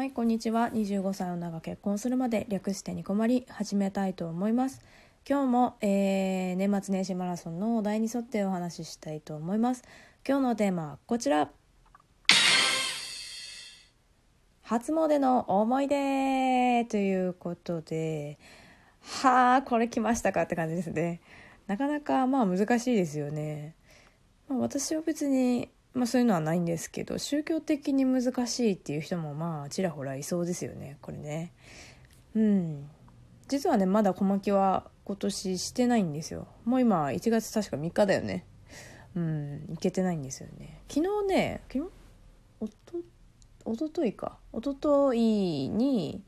はいこんにちは。25歳女が結婚するまで略してに困り始めたいと思います。今日も、えー、年末年始マラソンのお題に沿ってお話ししたいと思います。今日のテーマはこちら。初詣の思い出ということではあこれ来ましたかって感じですね。なかなかまあ難しいですよね、まあ、私は別にまあそういうのはないんですけど宗教的に難しいっていう人もまあちらほらいそうですよねこれね。うん。実はねまだ小牧は今年してないんですよ。もう今1月確か3日だよね。うん行けてないんですよね。昨日ね昨日？おとおとといか。おとといに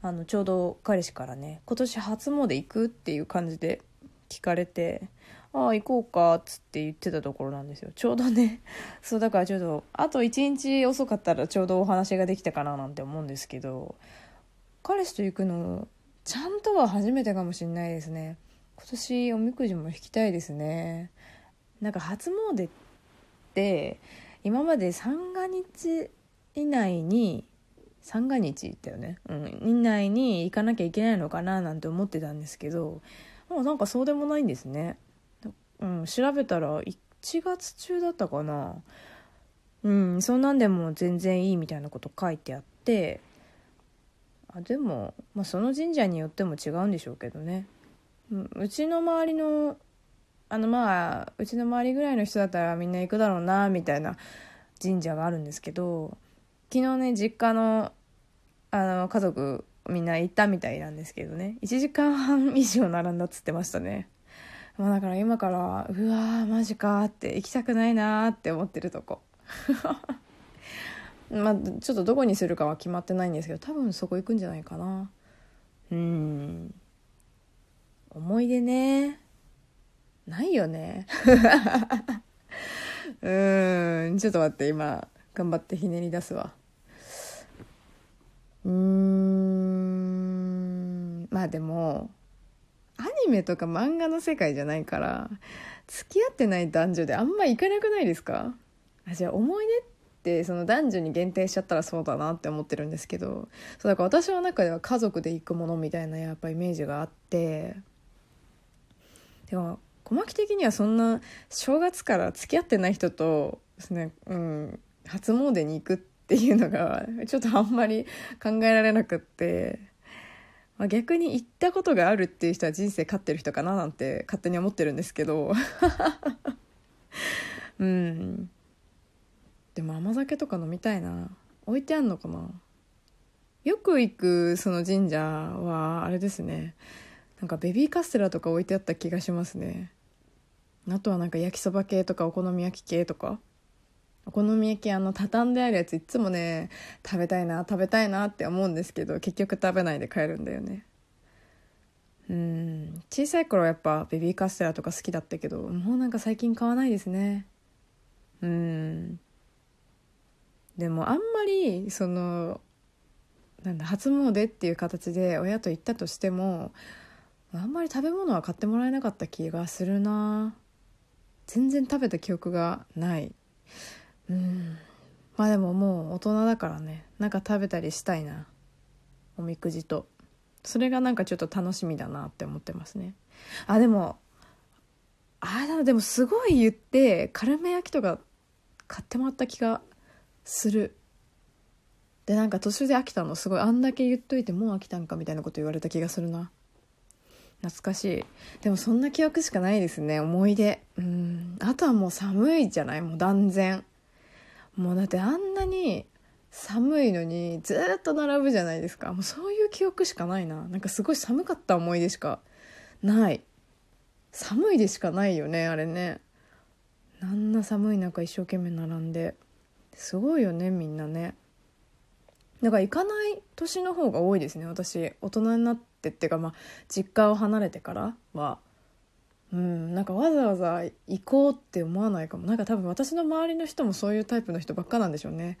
あのちょうど彼氏からね今年初詣行くっていう感じで聞かれてああ行こうかっつって言ってたところなんですよ。ちょうどね そうだからちょっとあと1日遅かったらちょうどお話ができたかななんて思うんですけど彼氏と行くのちゃんとは初めてかもしんないですね。今年おみくじも引きたいですね。なんか初詣って今まで三が日以内に三が日だよね、うん、以内に行かなきゃいけないのかななんて思ってたんですけどもうなんかそうでもないんですね。うん、調べたら1月中だったかな。うんそんなんでも全然いいみたいなこと書いてあって。あでも、まあ、その神社によっても違うんでしょうけどね、うん、うちの周りのあのまあうちの周りぐらいの人だったらみんな行くだろうなみたいな神社があるんですけど昨日ね実家のあの家族みんな行ったみたいなんですけどね。1時間半以上並んだっつってましたね。まあ、だから今からうわーマジかって行きたくないなーって思ってるとこ。まあちょっとどこにするかは決まってないんですけど多分そこ行くんじゃないかな。うん。思い出ね。ないよね。うん。ちょっと待って今頑張ってひねり出すわ。うん。まあでもアニメとか漫画の世界じゃないから付き合ってない男女であんま行かなくないですか？あじゃあ思い出ってその男女に限定しちゃったらそうだなって思ってるんですけどそうだから私の中では家族で行くものみたいなやっぱイメージがあってでも小牧的にはそんな正月から付き合ってない人とですね、うん、初詣に行くっていうのがちょっとあんまり考えられなくって。まあ、逆に行ったことがあるっていう人は人生勝ってる人かななんて勝手に思ってるんですけど。うん。でも甘酒とか飲みたいな。置いてあんのかな。よく行くその神社はあれですね。なんかベビーカステラとか置いてあった気がしますね。あとはなんか焼きそば系とかお好み焼き系とか。お好み焼きあの畳んであるやついつもね食べたいな食べたいなって思うんですけど結局食べないで帰るんだよね。うん。小さい頃はやっぱベビーカステラとか好きだったけどもうなんか最近買わないですね。うん。でもあんまりそのなんだ初詣っていう形で親と行ったとしてもあんまり食べ物は買ってもらえなかった気がするな。全然食べた記憶がない。うん。まあでももう大人だからね。なんか食べたりしたいな。おみくじと。それがなんかちょっと楽しみだなって思ってますね。あでもあれでもすごい言ってカルメ焼きとか買ってもらった気がする。でなんか途中で飽きたのすごい。あんだけ言っといてもう飽きたんかみたいなこと言われた気がするな。懐かしい。でもそんな記憶しかないですね。思い出。うん。あとはもう寒いじゃない？もう断然。もうだってあんなに寒いのにずっと並ぶじゃないですか。もうそういう記憶しかないな。なんかすごい寒かった思い出しかない。寒いでしかないよねあれね。あんな寒い中一生懸命並んで。すごいよねみんなね。だから行かない年の方が多いですね私。大人になってっていうかまあ実家を離れてからは。うんなんかわざわざ行こうって思わないかも。なんか多分私の周りの人もそういうタイプの人ばっかなんでしょうね。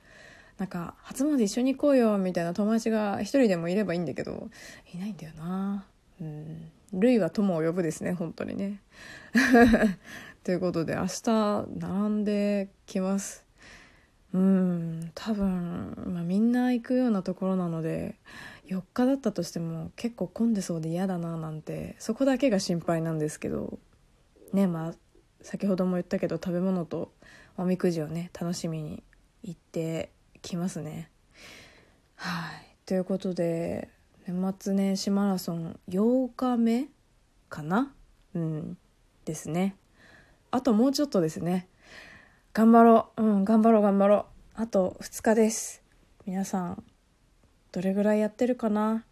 なんか初詣一緒に行こうよみたいな友達が一人でもいればいいんだけどいないんだよな。うん。類は友を呼ぶですね本当にね。ということで明日並んできます。うん多分、まあ、みんな行くようなところなので4日だったとしても結構混んでそうで嫌だななんてそこだけが心配なんですけどねまあ先ほども言ったけど食べ物とおみくじをね楽しみに行ってきますね。はいということで年末年始マラソン8日目かな？うんですね。あともうちょっとですね。頑張ろう。うん、頑張ろう頑張ろう。あと2日です。皆さん、どれぐらいやってるかな、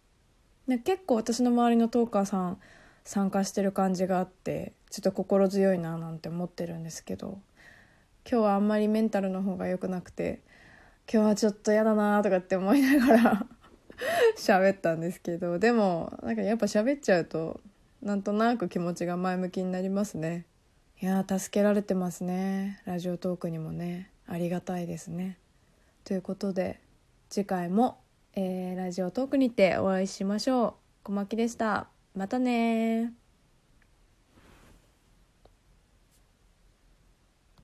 ね、結構私の周りのトーカーさん参加してる感じがあってちょっと心強いななんて思ってるんですけど今日はあんまりメンタルの方が良くなくて今日はちょっと嫌だなとかって思いながら 喋ったんですけどでもなんかやっぱ喋っちゃうとなんとなく気持ちが前向きになりますねいや助けられてますね。ラジオトークにもね。ありがたいですね。ということで次回も、えー、ラジオトークにてお会いしましょう。小牧でした。またね